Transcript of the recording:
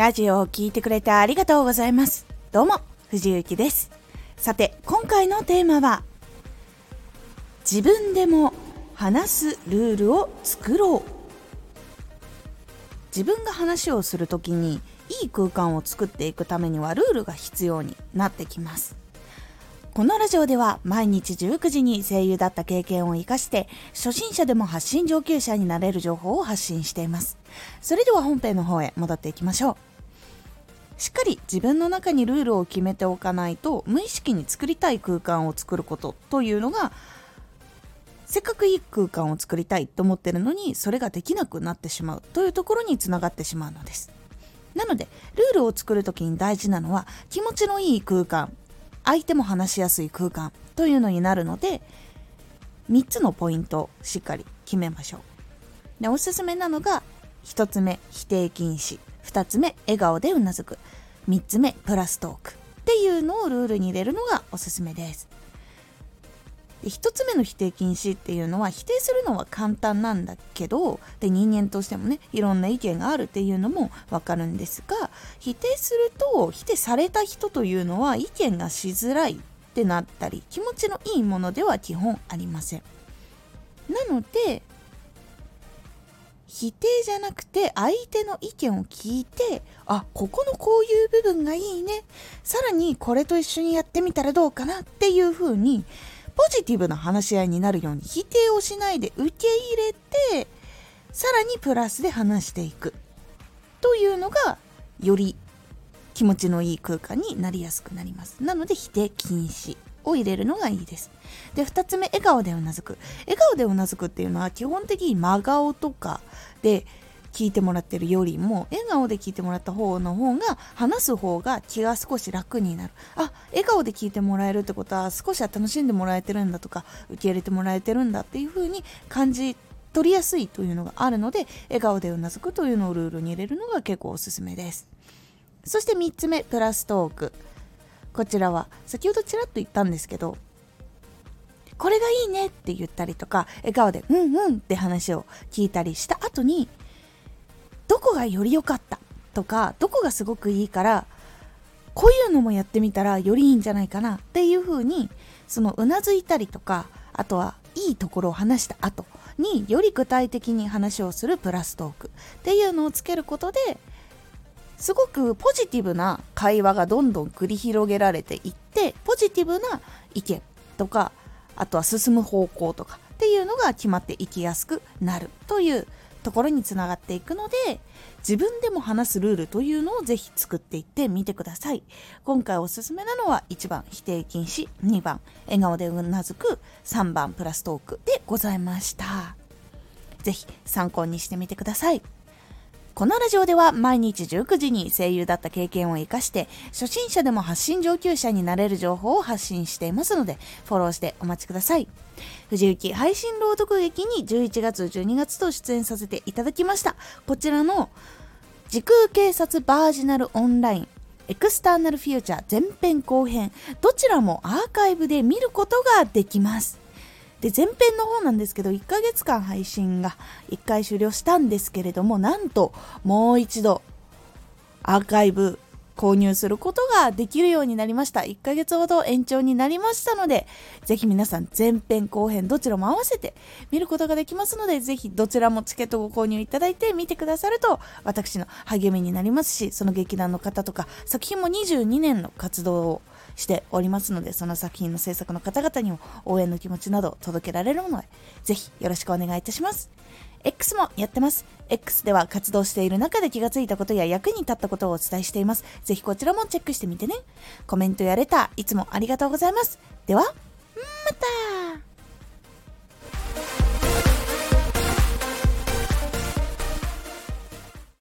ラジオを聴いてくれてありがとうございます。どうも、藤幸です。さて、今回のテーマは、自分でも話すルールを作ろう。自分が話をするときに、いい空間を作っていくためにはルールが必要になってきます。このラジオでは毎日19時に声優だった経験を活かして初心者でも発信上級者になれる情報を発信しています。それでは本編の方へ戻っていきましょう。しっかり自分の中にルールを決めておかないと無意識に作りたい空間を作ることというのがせっかくいい空間を作りたいと思ってるのにそれができなくなってしまうというところにつながってしまう。のです。なのでルールを作るときに大事なのは気持ちのいい空間相手も話しやすい空間というのになるので3つのポイントをしっかり決めましょう。でおすすめなのが1つ目否定禁止。2つ目笑顔でうなずく。3つ目プラストーク。っていうのをルールに入れるのがおすすめです。で1つ目の否定禁止っていうのは否定するのは簡単なんだけどで人間としてもねいろんな意見があるっていうのもわかるんですが否定すると否定された人というのは意見がしづらいってなったり気持ちのいいものでは基本ありません。なので否定じゃなくて相手の意見を聞いてあここのこういう部分がいいね。さらにこれと一緒にやってみたらどうかなっていう風にポジティブな話し合いになるように否定をしないで受け入れてさらにプラスで話していく。というのがより気持ちのいい空間になりやすくなります。なので否定禁止。を入れるのがいいです。で2つ目笑顔でうなずく。笑顔でうなずくっていうのは基本的に真顔とかで聞いてもらってるよりも笑顔で聞いてもらった方の方が話す方が気が少し楽になる。あ笑顔で聞いてもらえるってことは少しは楽しんでもらえてるんだとか受け入れてもらえてるんだっていう風に感じ取りやすいというのがあるので笑顔でうなずくというのをルールに入れるのが結構おすすめです。そして3つ目プラストーク。こちらは。先ほどちらっと言ったんですけどこれがいいねって言ったりとか笑顔でうんうんって話を聞いたりした後にどこがより良かったとかどこがすごくいいからこういうのもやってみたらよりいいんじゃないかなっていう風にそのうなずいたりとかあとはいいところを話した後により具体的に話をするプラストークっていうのをつけることですごくポジティブな会話がどんどん繰り広げられていってポジティブな意見とかあとは進む方向とかっていうのが決まっていきやすくなるというところにつながっていくので自分でも話すルールというのをぜひ作っていってみてください。今回おすすめなのは1番否定禁止2番笑顔でうなずく3番プラストークでございました。ぜひ参考にしてみてください。このラジオでは毎日19時に声優だった経験を活かして初心者でも発信上級者になれる情報を発信していますのでフォローしてお待ちください。藤幸配信朗読劇に11月12月と出演させていただきました。こちらの時空警察バージナルオンラインエクスターナルフューチャー前編後編どちらもアーカイブで見ることができます。で前編の方なんですけど1ヶ月間配信が1回終了したんですけれどもなんともう一度アーカイブ購入することができるようになりました。1ヶ月ほど延長になりましたのでぜひ皆さん前編後編どちらも合わせて見ることができますのでぜひどちらもチケットをご購入いただいて見てくださると私の励みになりますしその劇団の方とか作品も22年の活動をしておりますのでその作品の制作の方々にも応援の気持ちなど届けられるのでぜひよろしくお願いいたします。X もやってます。X では活動している中で気がついたことや役に立ったことをお伝えしています。ぜひこちらもチェックしてみてね。コメントやレターいつもありがとうございます。ではまた。